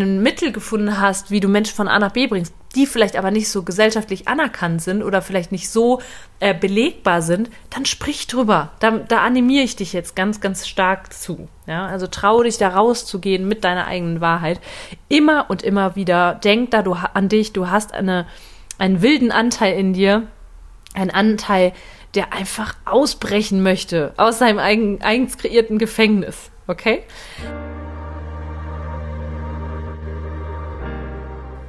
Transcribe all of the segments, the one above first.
ein Mittel gefunden hast, wie du Menschen von A nach B bringst, die vielleicht aber nicht so gesellschaftlich anerkannt sind oder vielleicht nicht so äh, belegbar sind, dann sprich drüber. Da, da animiere ich dich jetzt ganz, ganz stark zu. Ja? Also traue dich da rauszugehen mit deiner eigenen Wahrheit. Immer und immer wieder denk da du, an dich, du hast eine, einen wilden Anteil in dir, einen Anteil, der einfach ausbrechen möchte aus seinem eigen, eigens kreierten Gefängnis. Okay?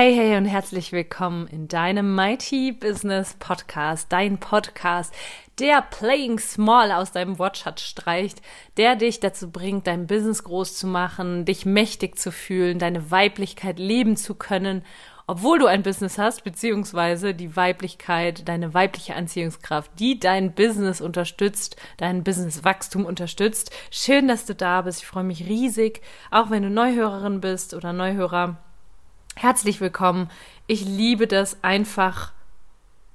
Hey, hey und herzlich willkommen in deinem Mighty Business Podcast, dein Podcast, der Playing Small aus deinem Wortschatz streicht, der dich dazu bringt, dein Business groß zu machen, dich mächtig zu fühlen, deine Weiblichkeit leben zu können, obwohl du ein Business hast, beziehungsweise die Weiblichkeit, deine weibliche Anziehungskraft, die dein Business unterstützt, dein Businesswachstum unterstützt. Schön, dass du da bist. Ich freue mich riesig, auch wenn du Neuhörerin bist oder Neuhörer Herzlich willkommen. Ich liebe das einfach,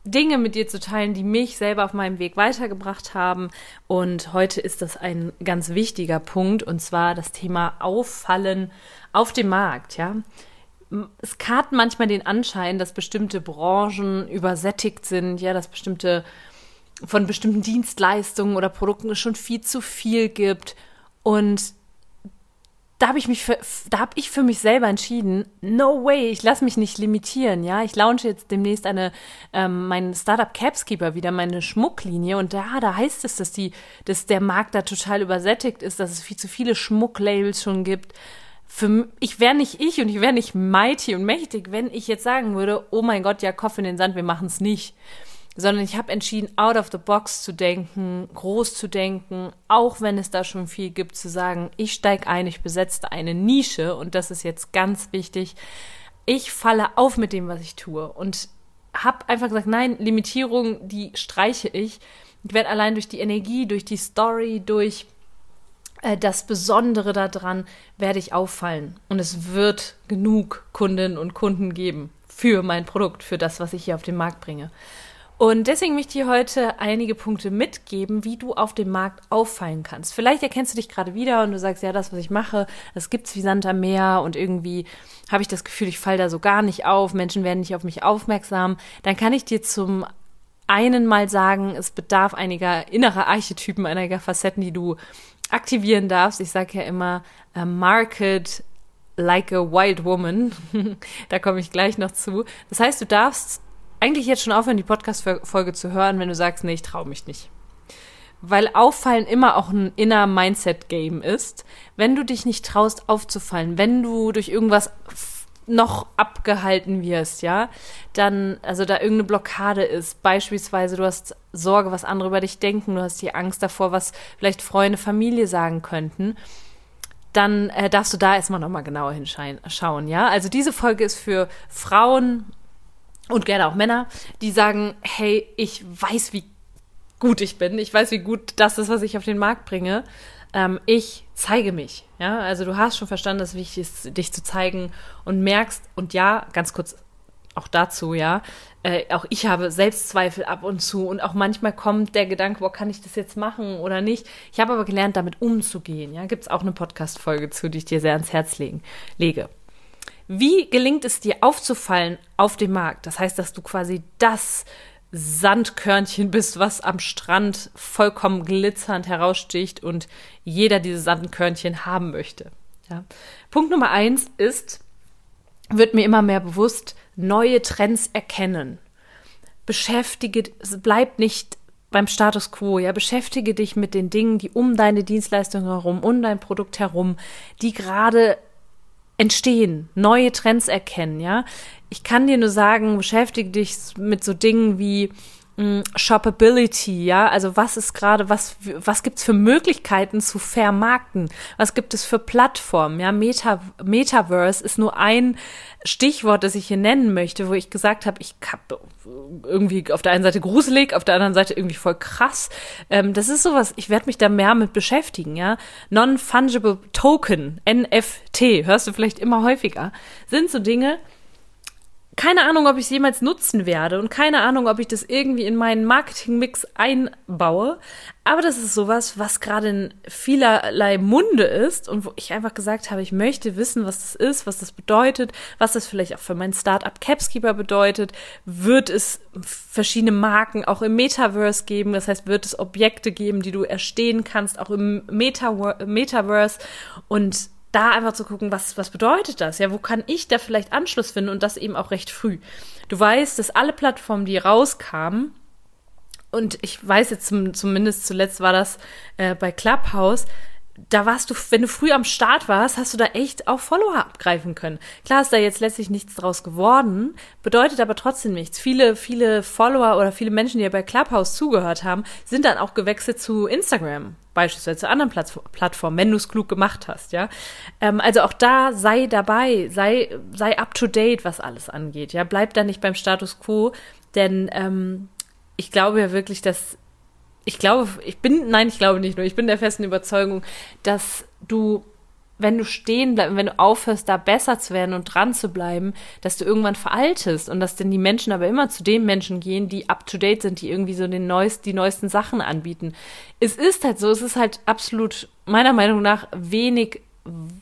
Dinge mit dir zu teilen, die mich selber auf meinem Weg weitergebracht haben. Und heute ist das ein ganz wichtiger Punkt, und zwar das Thema Auffallen auf dem Markt, ja. Es hat manchmal den Anschein, dass bestimmte Branchen übersättigt sind, ja, dass bestimmte von bestimmten Dienstleistungen oder Produkten es schon viel zu viel gibt. Und da habe ich mich für, da habe ich für mich selber entschieden, no way, ich lasse mich nicht limitieren, ja. Ich launche jetzt demnächst eine, ähm, mein Startup Capskeeper wieder, meine Schmucklinie und da, da heißt es, dass die, dass der Markt da total übersättigt ist, dass es viel zu viele Schmucklabels schon gibt. Für, ich wäre nicht ich und ich wäre nicht mighty und mächtig, wenn ich jetzt sagen würde, oh mein Gott, ja, Kopf in den Sand, wir machen es nicht sondern ich habe entschieden, out of the box zu denken, groß zu denken, auch wenn es da schon viel gibt, zu sagen, ich steige ein, ich besetze eine Nische und das ist jetzt ganz wichtig. Ich falle auf mit dem, was ich tue und habe einfach gesagt, nein, Limitierung, die streiche ich. Ich werde allein durch die Energie, durch die Story, durch äh, das Besondere daran, werde ich auffallen und es wird genug Kundinnen und Kunden geben für mein Produkt, für das, was ich hier auf den Markt bringe. Und deswegen möchte ich dir heute einige Punkte mitgeben, wie du auf dem Markt auffallen kannst. Vielleicht erkennst du dich gerade wieder und du sagst, ja, das, was ich mache, das gibt's wie Sand am Meer und irgendwie habe ich das Gefühl, ich falle da so gar nicht auf, Menschen werden nicht auf mich aufmerksam. Dann kann ich dir zum einen mal sagen, es bedarf einiger innerer Archetypen, einiger Facetten, die du aktivieren darfst. Ich sage ja immer, uh, market like a wild woman. da komme ich gleich noch zu. Das heißt, du darfst eigentlich jetzt schon aufhören, die Podcast-Folge zu hören, wenn du sagst, nee, ich traue mich nicht. Weil Auffallen immer auch ein inner Mindset-Game ist. Wenn du dich nicht traust, aufzufallen, wenn du durch irgendwas noch abgehalten wirst, ja, dann, also da irgendeine Blockade ist, beispielsweise du hast Sorge, was andere über dich denken, du hast die Angst davor, was vielleicht Freunde, Familie sagen könnten, dann äh, darfst du da erstmal nochmal genauer hinschauen, ja. Also diese Folge ist für Frauen und gerne auch Männer, die sagen, hey, ich weiß, wie gut ich bin, ich weiß, wie gut das ist, was ich auf den Markt bringe. Ähm, ich zeige mich. Ja, also du hast schon verstanden, dass es wichtig ist, dich zu zeigen und merkst, und ja, ganz kurz auch dazu, ja, äh, auch ich habe Selbstzweifel ab und zu und auch manchmal kommt der Gedanke, wo kann ich das jetzt machen oder nicht. Ich habe aber gelernt, damit umzugehen. Ja, gibt es auch eine Podcast-Folge zu, die ich dir sehr ans Herz legen, lege. Wie gelingt es dir aufzufallen auf dem Markt? Das heißt, dass du quasi das Sandkörnchen bist, was am Strand vollkommen glitzernd heraussticht und jeder diese Sandkörnchen haben möchte. Ja. Punkt Nummer eins ist, wird mir immer mehr bewusst, neue Trends erkennen. Beschäftige, bleib nicht beim Status quo, ja, beschäftige dich mit den Dingen, die um deine Dienstleistung herum, um dein Produkt herum, die gerade entstehen, neue Trends erkennen, ja. Ich kann dir nur sagen, beschäftige dich mit so Dingen wie hm, Shoppability, ja, also was ist gerade, was, was gibt's für Möglichkeiten zu vermarkten? Was gibt es für Plattformen? Ja, Meta, Metaverse ist nur ein Stichwort, das ich hier nennen möchte, wo ich gesagt habe, ich habe irgendwie auf der einen Seite gruselig, auf der anderen Seite irgendwie voll krass. Ähm, das ist sowas, ich werde mich da mehr mit beschäftigen, ja. Non-Fungible Token, NFT, hörst du vielleicht immer häufiger, sind so Dinge, keine Ahnung, ob ich es jemals nutzen werde und keine Ahnung, ob ich das irgendwie in meinen Marketingmix einbaue. Aber das ist sowas, was gerade in vielerlei Munde ist und wo ich einfach gesagt habe, ich möchte wissen, was das ist, was das bedeutet, was das vielleicht auch für mein Startup Capskeeper bedeutet. Wird es verschiedene Marken auch im Metaverse geben? Das heißt, wird es Objekte geben, die du erstehen kannst, auch im Meta Metaverse? Und da einfach zu gucken, was, was bedeutet das? Ja, wo kann ich da vielleicht Anschluss finden und das eben auch recht früh? Du weißt, dass alle Plattformen, die rauskamen, und ich weiß jetzt zum, zumindest zuletzt war das äh, bei Clubhouse, da warst du, wenn du früh am Start warst, hast du da echt auch Follower abgreifen können. Klar ist da jetzt letztlich nichts draus geworden, bedeutet aber trotzdem nichts. Viele, viele Follower oder viele Menschen, die ja bei Clubhouse zugehört haben, sind dann auch gewechselt zu Instagram, beispielsweise zu anderen Plattformen, wenn du es klug gemacht hast, ja. Ähm, also auch da sei dabei, sei, sei up to date, was alles angeht, ja. Bleib da nicht beim Status quo, denn ähm, ich glaube ja wirklich, dass ich glaube, ich bin, nein, ich glaube nicht nur, ich bin der festen Überzeugung, dass du, wenn du stehen bleibst, wenn du aufhörst, da besser zu werden und dran zu bleiben, dass du irgendwann veraltest und dass denn die Menschen aber immer zu den Menschen gehen, die up to date sind, die irgendwie so den neuest, die neuesten Sachen anbieten. Es ist halt so, es ist halt absolut, meiner Meinung nach, wenig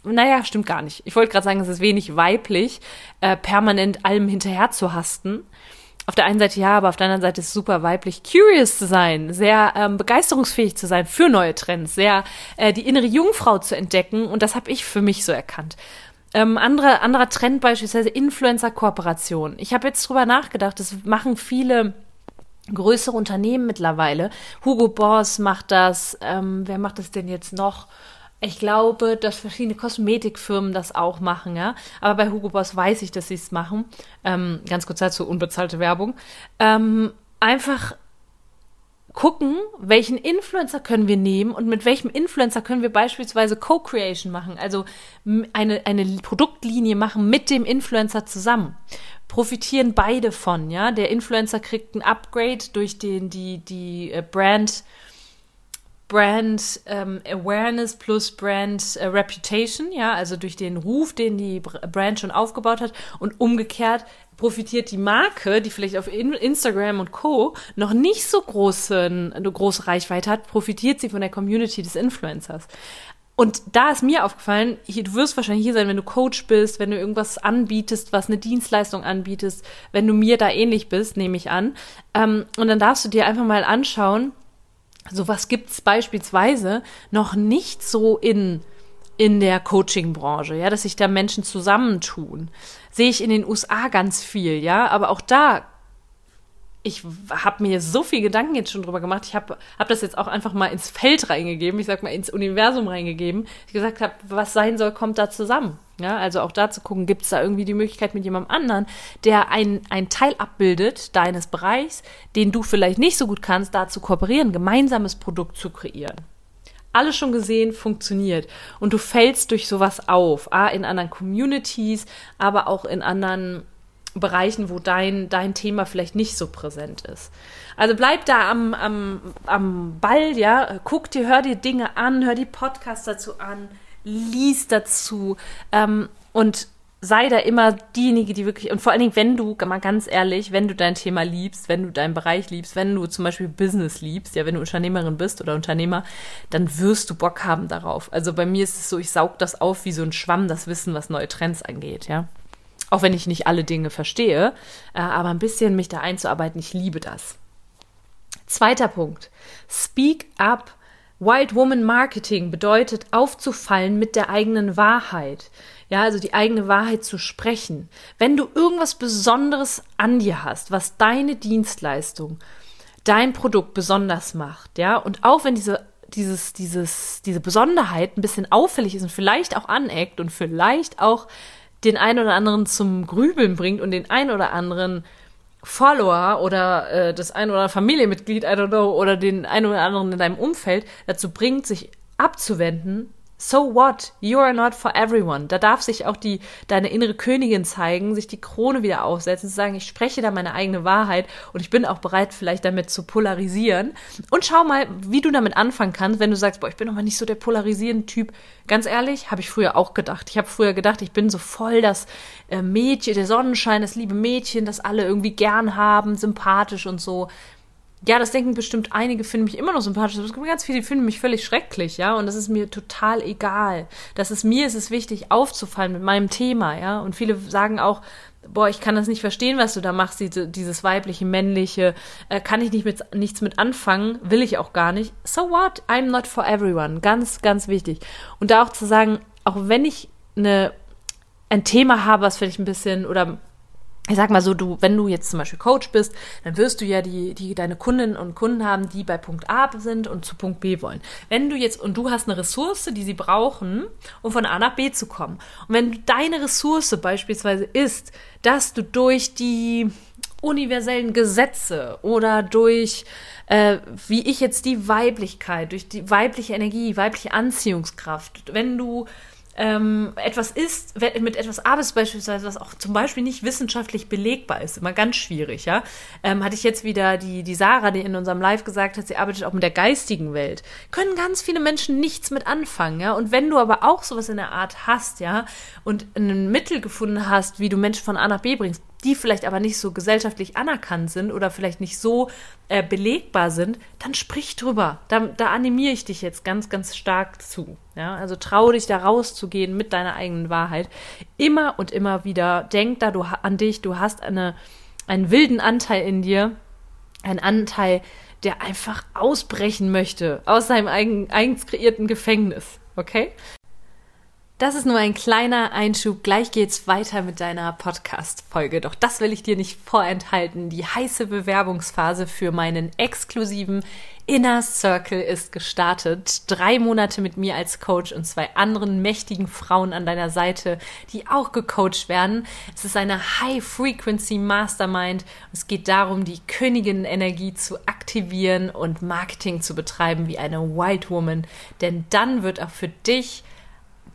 naja, stimmt gar nicht. Ich wollte gerade sagen, es ist wenig weiblich, äh, permanent allem hinterher zu hasten auf der einen Seite ja, aber auf der anderen Seite ist es super weiblich, curious zu sein, sehr ähm, begeisterungsfähig zu sein für neue Trends, sehr äh, die innere Jungfrau zu entdecken und das habe ich für mich so erkannt. Ähm, andere, anderer Trend beispielsweise Influencer-Kooperation. Ich habe jetzt drüber nachgedacht, das machen viele größere Unternehmen mittlerweile. Hugo Boss macht das, ähm, wer macht das denn jetzt noch? Ich glaube, dass verschiedene Kosmetikfirmen das auch machen, ja. Aber bei Hugo Boss weiß ich, dass sie es machen. Ähm, ganz kurz dazu unbezahlte Werbung. Ähm, einfach gucken, welchen Influencer können wir nehmen und mit welchem Influencer können wir beispielsweise Co-Creation machen, also eine, eine Produktlinie machen mit dem Influencer zusammen. Profitieren beide von, ja. Der Influencer kriegt ein Upgrade durch den, die, die äh, Brand, ähm, Awareness plus Brand äh, Reputation, ja, also durch den Ruf, den die Brand schon aufgebaut hat und umgekehrt profitiert die Marke, die vielleicht auf Instagram und Co. noch nicht so große, eine große Reichweite hat, profitiert sie von der Community des Influencers. Und da ist mir aufgefallen, hier, du wirst wahrscheinlich hier sein, wenn du Coach bist, wenn du irgendwas anbietest, was eine Dienstleistung anbietest, wenn du mir da ähnlich bist, nehme ich an. Ähm, und dann darfst du dir einfach mal anschauen, Sowas gibt's beispielsweise noch nicht so in, in der Coaching-Branche, ja, dass sich da Menschen zusammentun. Sehe ich in den USA ganz viel, ja, aber auch da ich habe mir so viel Gedanken jetzt schon drüber gemacht. Ich habe hab das jetzt auch einfach mal ins Feld reingegeben, ich sag mal ins Universum reingegeben. Ich gesagt habe, was sein soll, kommt da zusammen. Ja, also auch da zu gucken, gibt es da irgendwie die Möglichkeit mit jemandem anderen, der ein, ein Teil abbildet deines Bereichs, den du vielleicht nicht so gut kannst, da zu kooperieren, gemeinsames Produkt zu kreieren. Alles schon gesehen, funktioniert. Und du fällst durch sowas auf. A, in anderen Communities, aber auch in anderen Bereichen, wo dein, dein Thema vielleicht nicht so präsent ist. Also bleib da am, am, am Ball, ja, guck dir, hör dir Dinge an, hör die Podcasts dazu an, lies dazu ähm, und sei da immer diejenige, die wirklich, und vor allen Dingen, wenn du, mal ganz ehrlich, wenn du dein Thema liebst, wenn du deinen Bereich liebst, wenn du zum Beispiel Business liebst, ja, wenn du Unternehmerin bist oder Unternehmer, dann wirst du Bock haben darauf. Also bei mir ist es so, ich saug das auf wie so ein Schwamm, das Wissen, was neue Trends angeht, ja. Auch wenn ich nicht alle Dinge verstehe, äh, aber ein bisschen mich da einzuarbeiten, ich liebe das. Zweiter Punkt. Speak up. Wild Woman Marketing bedeutet aufzufallen mit der eigenen Wahrheit. Ja, also die eigene Wahrheit zu sprechen. Wenn du irgendwas Besonderes an dir hast, was deine Dienstleistung dein Produkt besonders macht, ja, und auch wenn diese dieses, dieses, diese Besonderheit ein bisschen auffällig ist und vielleicht auch aneckt und vielleicht auch den einen oder anderen zum Grübeln bringt und den einen oder anderen Follower oder äh, das ein oder Familienmitglied, I don't know, oder den einen oder anderen in deinem Umfeld dazu bringt, sich abzuwenden, so what? You are not for everyone. Da darf sich auch die, deine innere Königin zeigen, sich die Krone wieder aufsetzen, zu sagen, ich spreche da meine eigene Wahrheit und ich bin auch bereit, vielleicht damit zu polarisieren. Und schau mal, wie du damit anfangen kannst, wenn du sagst, boah, ich bin aber nicht so der polarisierende Typ. Ganz ehrlich, habe ich früher auch gedacht. Ich habe früher gedacht, ich bin so voll das äh, Mädchen, der Sonnenschein, das liebe Mädchen, das alle irgendwie gern haben, sympathisch und so ja, das denken bestimmt einige, finden mich immer noch sympathisch. Es gibt ganz viele, die finden mich völlig schrecklich, ja. Und das ist mir total egal. Das ist mir ist es wichtig, aufzufallen mit meinem Thema, ja. Und viele sagen auch, boah, ich kann das nicht verstehen, was du da machst, diese, dieses weibliche, männliche, äh, kann ich nicht mit, nichts mit anfangen, will ich auch gar nicht. So what? I'm not for everyone. Ganz, ganz wichtig. Und da auch zu sagen, auch wenn ich eine, ein Thema habe, was vielleicht ein bisschen, oder ich sag mal so, du, wenn du jetzt zum Beispiel Coach bist, dann wirst du ja die, die, deine Kundinnen und Kunden haben, die bei Punkt A sind und zu Punkt B wollen. Wenn du jetzt, und du hast eine Ressource, die sie brauchen, um von A nach B zu kommen. Und wenn deine Ressource beispielsweise ist, dass du durch die universellen Gesetze oder durch, äh, wie ich jetzt die Weiblichkeit, durch die weibliche Energie, weibliche Anziehungskraft, wenn du ähm, etwas ist, mit etwas arbeitest beispielsweise, was auch zum Beispiel nicht wissenschaftlich belegbar ist, immer ganz schwierig, ja. Ähm, hatte ich jetzt wieder die, die Sarah, die in unserem Live gesagt hat, sie arbeitet auch mit der geistigen Welt. Können ganz viele Menschen nichts mit anfangen, ja. Und wenn du aber auch sowas in der Art hast, ja, und ein Mittel gefunden hast, wie du Menschen von A nach B bringst, die vielleicht aber nicht so gesellschaftlich anerkannt sind oder vielleicht nicht so äh, belegbar sind, dann sprich drüber. Da, da animiere ich dich jetzt ganz, ganz stark zu. Ja? Also trau dich da rauszugehen mit deiner eigenen Wahrheit. Immer und immer wieder. Denk da du, an dich, du hast eine, einen wilden Anteil in dir, einen Anteil, der einfach ausbrechen möchte aus seinem eigen, eigens kreierten Gefängnis. Okay? Das ist nur ein kleiner Einschub. Gleich geht's weiter mit deiner Podcast-Folge. Doch das will ich dir nicht vorenthalten. Die heiße Bewerbungsphase für meinen exklusiven Inner Circle ist gestartet. Drei Monate mit mir als Coach und zwei anderen mächtigen Frauen an deiner Seite, die auch gecoacht werden. Es ist eine High-Frequency Mastermind. Es geht darum, die Königin-Energie zu aktivieren und Marketing zu betreiben wie eine White Woman. Denn dann wird auch für dich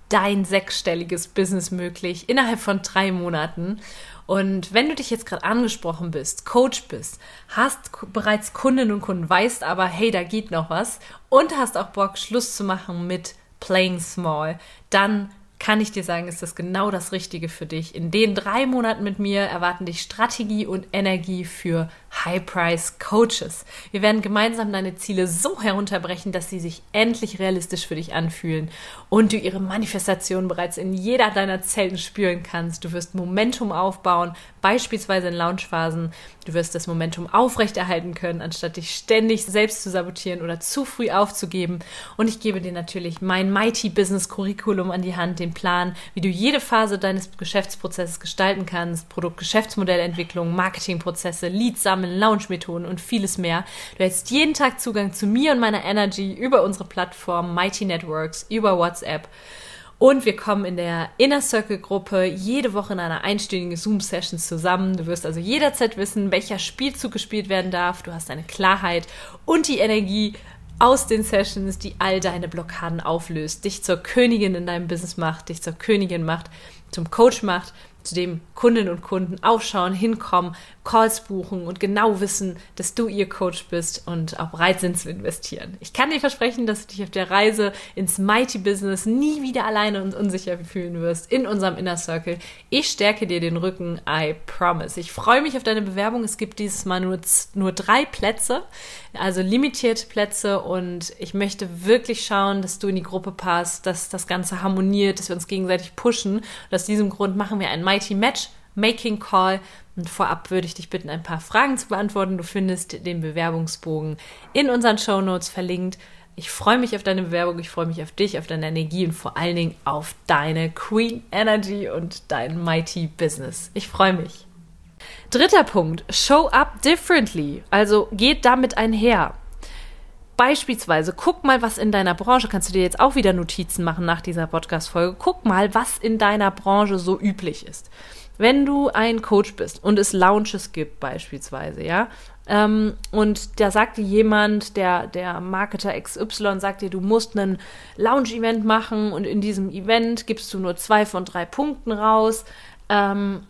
dein sechsstelliges Business möglich innerhalb von drei Monaten. Und wenn du dich jetzt gerade angesprochen bist, Coach bist, hast bereits Kundinnen und Kunden, weißt aber, hey, da geht noch was und hast auch Bock, Schluss zu machen mit Playing Small, dann kann ich dir sagen, ist das genau das Richtige für dich. In den drei Monaten mit mir erwarten dich Strategie und Energie für High-Price-Coaches. Wir werden gemeinsam deine Ziele so herunterbrechen, dass sie sich endlich realistisch für dich anfühlen und du ihre Manifestation bereits in jeder deiner Zellen spüren kannst. Du wirst Momentum aufbauen, beispielsweise in Launchphasen. Du wirst das Momentum aufrechterhalten können, anstatt dich ständig selbst zu sabotieren oder zu früh aufzugeben. Und ich gebe dir natürlich mein Mighty Business Curriculum an die Hand, den Plan, wie du jede Phase deines Geschäftsprozesses gestalten kannst, Produkt-Geschäftsmodellentwicklung, Marketingprozesse, Leads sammeln, Programmen, Launch-Methoden und vieles mehr. Du hast jeden Tag Zugang zu mir und meiner Energy über unsere Plattform Mighty Networks, über WhatsApp. Und wir kommen in der Inner Circle Gruppe jede Woche in einer einstündigen Zoom-Session zusammen. Du wirst also jederzeit wissen, welcher Spielzug gespielt werden darf. Du hast eine Klarheit und die Energie aus den Sessions, die all deine Blockaden auflöst, dich zur Königin in deinem Business macht, dich zur Königin macht, zum Coach macht zu dem Kundinnen und Kunden aufschauen, hinkommen, Calls buchen und genau wissen, dass du ihr Coach bist und auch bereit sind zu investieren. Ich kann dir versprechen, dass du dich auf der Reise ins Mighty Business nie wieder alleine und unsicher fühlen wirst in unserem Inner Circle. Ich stärke dir den Rücken, I promise. Ich freue mich auf deine Bewerbung. Es gibt dieses Mal nur, nur drei Plätze, also limitierte Plätze und ich möchte wirklich schauen, dass du in die Gruppe passt, dass das Ganze harmoniert, dass wir uns gegenseitig pushen. Aus diesem Grund machen wir ein Mighty Match Making Call. Und vorab würde ich dich bitten, ein paar Fragen zu beantworten. Du findest den Bewerbungsbogen in unseren Show Notes verlinkt. Ich freue mich auf deine Bewerbung, ich freue mich auf dich, auf deine Energie und vor allen Dingen auf deine Queen Energy und dein Mighty Business. Ich freue mich. Dritter Punkt, show up differently. Also geht damit einher. Beispielsweise, guck mal, was in deiner Branche, kannst du dir jetzt auch wieder Notizen machen nach dieser Podcast-Folge, guck mal, was in deiner Branche so üblich ist. Wenn du ein Coach bist und es Lounges gibt, beispielsweise, ja, ähm, und da sagt dir jemand, der, der Marketer XY sagt dir, du musst einen Lounge-Event machen und in diesem Event gibst du nur zwei von drei Punkten raus. Ähm,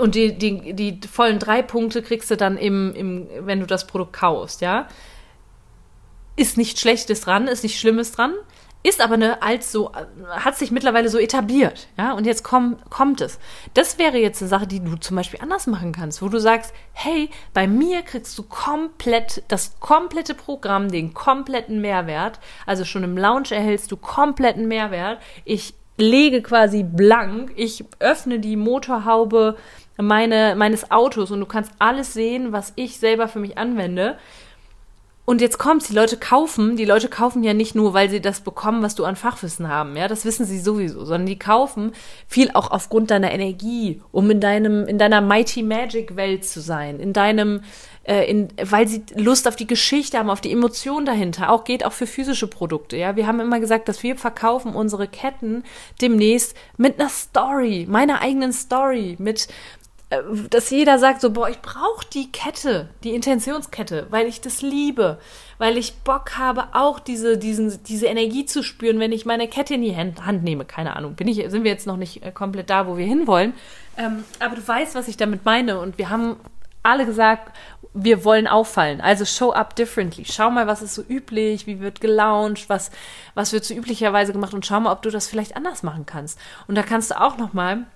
und die, die, die vollen drei Punkte kriegst du dann im, im, wenn du das Produkt kaufst, ja. Ist nichts Schlechtes dran, ist nichts Schlimmes dran ist aber eine als so, hat sich mittlerweile so etabliert, ja, und jetzt komm, kommt es. Das wäre jetzt eine Sache, die du zum Beispiel anders machen kannst, wo du sagst, hey, bei mir kriegst du komplett, das komplette Programm, den kompletten Mehrwert, also schon im Lounge erhältst du kompletten Mehrwert, ich lege quasi blank, ich öffne die Motorhaube meine, meines Autos und du kannst alles sehen, was ich selber für mich anwende. Und jetzt kommt's, die Leute kaufen, die Leute kaufen ja nicht nur, weil sie das bekommen, was du an Fachwissen haben, ja, das wissen sie sowieso, sondern die kaufen viel auch aufgrund deiner Energie, um in deinem, in deiner Mighty Magic Welt zu sein, in deinem, äh, in, weil sie Lust auf die Geschichte haben, auf die Emotion dahinter, auch geht auch für physische Produkte, ja. Wir haben immer gesagt, dass wir verkaufen unsere Ketten demnächst mit einer Story, meiner eigenen Story, mit, dass jeder sagt so, boah, ich brauche die Kette, die Intentionskette, weil ich das liebe, weil ich Bock habe, auch diese, diesen, diese Energie zu spüren, wenn ich meine Kette in die Hand, nehme. Keine Ahnung, bin ich, sind wir jetzt noch nicht äh, komplett da, wo wir hinwollen. Ähm, aber du weißt, was ich damit meine. Und wir haben alle gesagt, wir wollen auffallen. Also show up differently. Schau mal, was ist so üblich, wie wird gelauncht, was, was wird so üblicherweise gemacht und schau mal, ob du das vielleicht anders machen kannst. Und da kannst du auch noch mal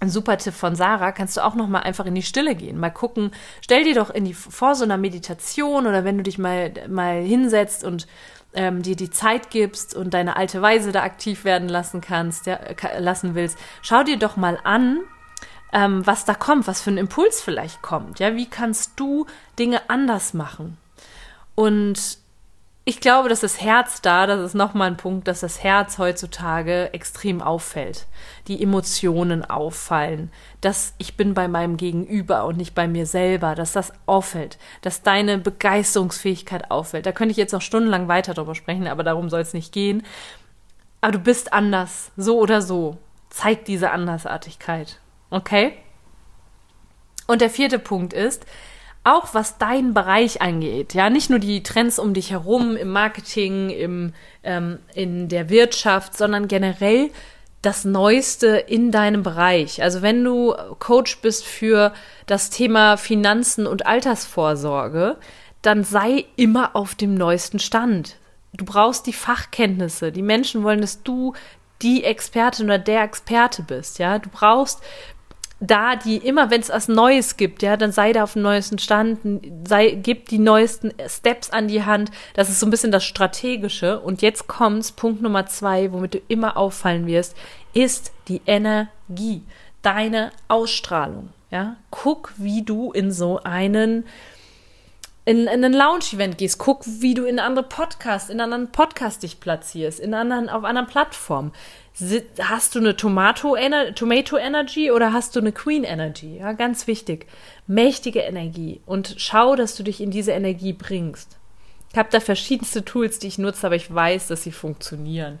ein super Tipp von Sarah, kannst du auch noch mal einfach in die Stille gehen, mal gucken, stell dir doch in die vor so einer Meditation oder wenn du dich mal mal hinsetzt und ähm, dir die Zeit gibst und deine alte Weise da aktiv werden lassen kannst, ja, lassen willst, schau dir doch mal an, ähm, was da kommt, was für ein Impuls vielleicht kommt, ja, wie kannst du Dinge anders machen? Und ich glaube, dass das Herz da, das ist nochmal ein Punkt, dass das Herz heutzutage extrem auffällt. Die Emotionen auffallen, dass ich bin bei meinem Gegenüber und nicht bei mir selber, dass das auffällt, dass deine Begeisterungsfähigkeit auffällt. Da könnte ich jetzt noch stundenlang weiter drüber sprechen, aber darum soll es nicht gehen. Aber du bist anders, so oder so. Zeig diese Andersartigkeit. Okay? Und der vierte Punkt ist, auch was deinen Bereich angeht, ja, nicht nur die Trends um dich herum im Marketing, im, ähm, in der Wirtschaft, sondern generell das Neueste in deinem Bereich. Also wenn du Coach bist für das Thema Finanzen und Altersvorsorge, dann sei immer auf dem neuesten Stand. Du brauchst die Fachkenntnisse. Die Menschen wollen, dass du die Expertin oder der Experte bist, ja. Du brauchst da die immer, wenn es was Neues gibt, ja, dann sei da auf dem neuesten Stand, sei, gib die neuesten Steps an die Hand. Das ist so ein bisschen das Strategische. Und jetzt kommt's, Punkt Nummer zwei, womit du immer auffallen wirst, ist die Energie, deine Ausstrahlung. Ja, guck, wie du in so einen in, in ein Lounge-Event gehst, guck, wie du in andere Podcasts, in anderen Podcasts dich platzierst, in anderen, auf anderen Plattformen hast du eine Tomato, Ener Tomato Energy oder hast du eine Queen Energy? Ja, ganz wichtig. Mächtige Energie und schau, dass du dich in diese Energie bringst. Ich habe da verschiedenste Tools, die ich nutze, aber ich weiß, dass sie funktionieren.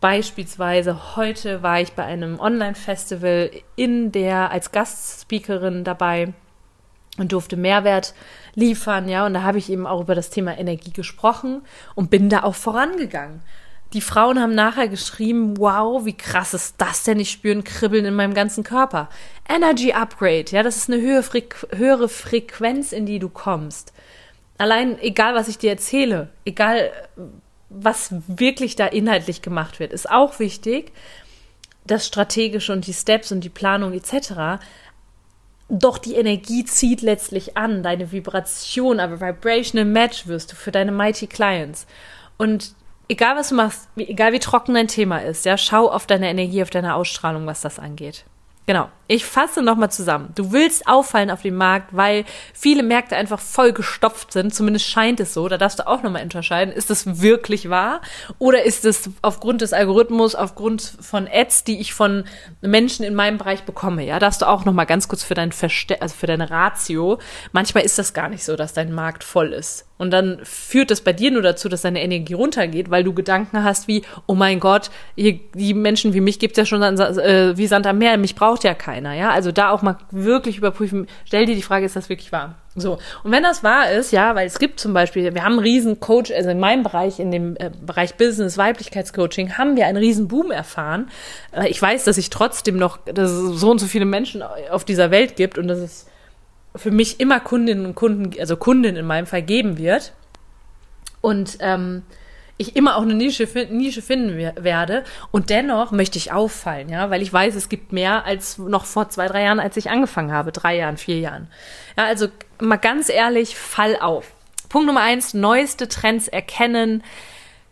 Beispielsweise heute war ich bei einem Online-Festival in der als Gastspeakerin dabei und durfte Mehrwert liefern, ja, und da habe ich eben auch über das Thema Energie gesprochen und bin da auch vorangegangen. Die Frauen haben nachher geschrieben, wow, wie krass ist das denn? Ich spüre ein Kribbeln in meinem ganzen Körper. Energy Upgrade, ja, das ist eine höhere, Frequ höhere Frequenz, in die du kommst. Allein, egal was ich dir erzähle, egal was wirklich da inhaltlich gemacht wird, ist auch wichtig, das Strategische und die Steps und die Planung etc. Doch die Energie zieht letztlich an, deine Vibration, aber Vibrational Match wirst du für deine Mighty Clients. Und egal was du machst, egal wie trocken dein Thema ist, ja, schau auf deine Energie, auf deine Ausstrahlung, was das angeht. Genau. Ich fasse nochmal zusammen. Du willst auffallen auf dem Markt, weil viele Märkte einfach voll gestopft sind. Zumindest scheint es so. Da darfst du auch nochmal unterscheiden. Ist das wirklich wahr? Oder ist es aufgrund des Algorithmus, aufgrund von Ads, die ich von Menschen in meinem Bereich bekomme? Ja, darfst du auch nochmal ganz kurz für dein Verste also für deine Ratio. Manchmal ist das gar nicht so, dass dein Markt voll ist. Und dann führt das bei dir nur dazu, dass deine Energie runtergeht, weil du Gedanken hast wie, oh mein Gott, hier, die Menschen wie mich gibt's ja schon äh, wie Sand am Meer, mich braucht ja keiner, ja. Also da auch mal wirklich überprüfen, stell dir die Frage, ist das wirklich wahr? So. Und wenn das wahr ist, ja, weil es gibt zum Beispiel, wir haben einen riesen Coach, also in meinem Bereich, in dem äh, Bereich Business, Weiblichkeitscoaching, haben wir einen riesen Boom erfahren. Äh, ich weiß, dass ich trotzdem noch, dass es so und so viele Menschen auf dieser Welt gibt und dass es für mich immer Kundinnen und Kunden, also Kunden in meinem Fall geben wird. Und ähm, ich immer auch eine Nische, Nische finden werde. Und dennoch möchte ich auffallen, ja, weil ich weiß, es gibt mehr als noch vor zwei, drei Jahren, als ich angefangen habe, drei Jahren, vier Jahren. Ja, also mal ganz ehrlich, fall auf. Punkt Nummer eins, neueste Trends erkennen.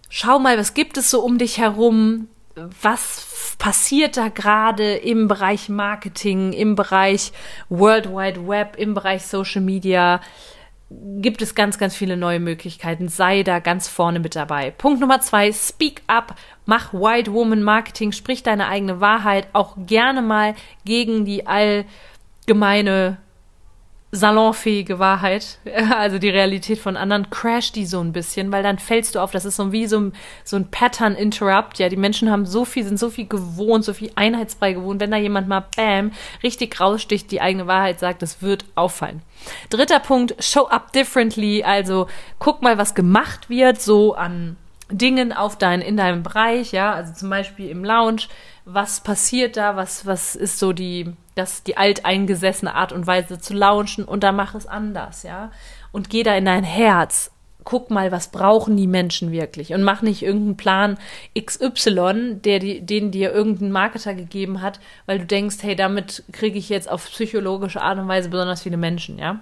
Schau mal, was gibt es so um dich herum? Was passiert da gerade im Bereich Marketing, im Bereich World Wide Web, im Bereich Social Media? gibt es ganz, ganz viele neue Möglichkeiten. Sei da ganz vorne mit dabei. Punkt Nummer zwei, speak up. Mach White Woman Marketing, sprich deine eigene Wahrheit, auch gerne mal gegen die allgemeine salonfähige Wahrheit, also die Realität von anderen, crash die so ein bisschen, weil dann fällst du auf, das ist so wie so ein, so ein Pattern Interrupt, ja, die Menschen haben so viel, sind so viel gewohnt, so viel einheitsfrei gewohnt, wenn da jemand mal bam, richtig raussticht, die eigene Wahrheit sagt, das wird auffallen. Dritter Punkt, show up differently, also guck mal, was gemacht wird, so an Dingen auf dein, in deinem Bereich, ja, also zum Beispiel im Lounge, was passiert da, was, was ist so die, das, die alteingesessene Art und Weise zu launchen und dann mach es anders, ja. Und geh da in dein Herz. Guck mal, was brauchen die Menschen wirklich und mach nicht irgendeinen Plan XY, der die, den dir irgendein Marketer gegeben hat, weil du denkst, hey, damit kriege ich jetzt auf psychologische Art und Weise besonders viele Menschen, ja.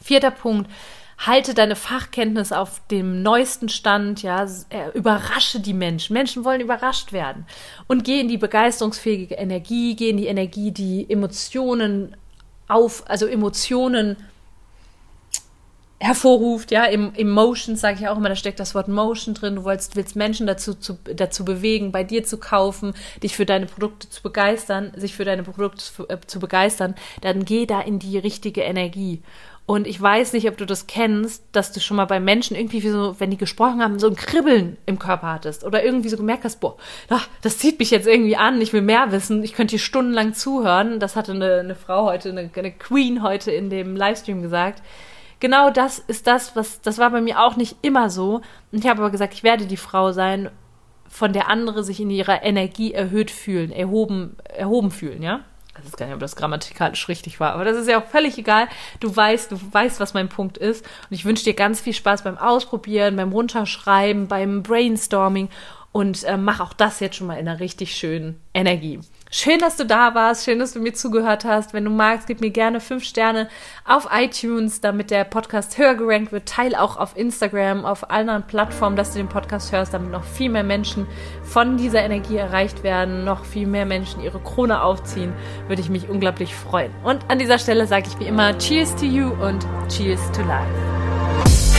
Vierter Punkt, halte deine Fachkenntnis auf dem neuesten Stand, ja, äh, überrasche die Menschen. Menschen wollen überrascht werden. Und geh in die begeisterungsfähige Energie, geh in die Energie, die Emotionen auf, also Emotionen hervorruft, ja, im Emotions sage ich auch immer, da steckt das Wort Motion drin. Du willst, willst Menschen dazu, zu, dazu bewegen, bei dir zu kaufen, dich für deine Produkte zu begeistern, sich für deine Produkte zu, äh, zu begeistern, dann geh da in die richtige Energie. Und ich weiß nicht, ob du das kennst, dass du schon mal bei Menschen irgendwie so, wenn die gesprochen haben, so ein Kribbeln im Körper hattest oder irgendwie so gemerkt hast, boah, das zieht mich jetzt irgendwie an, ich will mehr wissen, ich könnte hier stundenlang zuhören. Das hatte eine, eine Frau heute, eine, eine Queen heute in dem Livestream gesagt. Genau das ist das, was, das war bei mir auch nicht immer so. Und ich habe aber gesagt, ich werde die Frau sein, von der andere sich in ihrer Energie erhöht fühlen, erhoben, erhoben fühlen, ja? Ich weiß gar nicht, ob das grammatikalisch richtig war, aber das ist ja auch völlig egal. Du weißt, du weißt, was mein Punkt ist. Und ich wünsche dir ganz viel Spaß beim Ausprobieren, beim Runterschreiben, beim Brainstorming und äh, mach auch das jetzt schon mal in einer richtig schönen Energie. Schön, dass du da warst. Schön, dass du mir zugehört hast. Wenn du magst, gib mir gerne fünf Sterne auf iTunes, damit der Podcast höher gerankt wird. Teil auch auf Instagram, auf anderen Plattformen, dass du den Podcast hörst, damit noch viel mehr Menschen von dieser Energie erreicht werden, noch viel mehr Menschen ihre Krone aufziehen. Würde ich mich unglaublich freuen. Und an dieser Stelle sage ich wie immer Cheers to you und Cheers to life.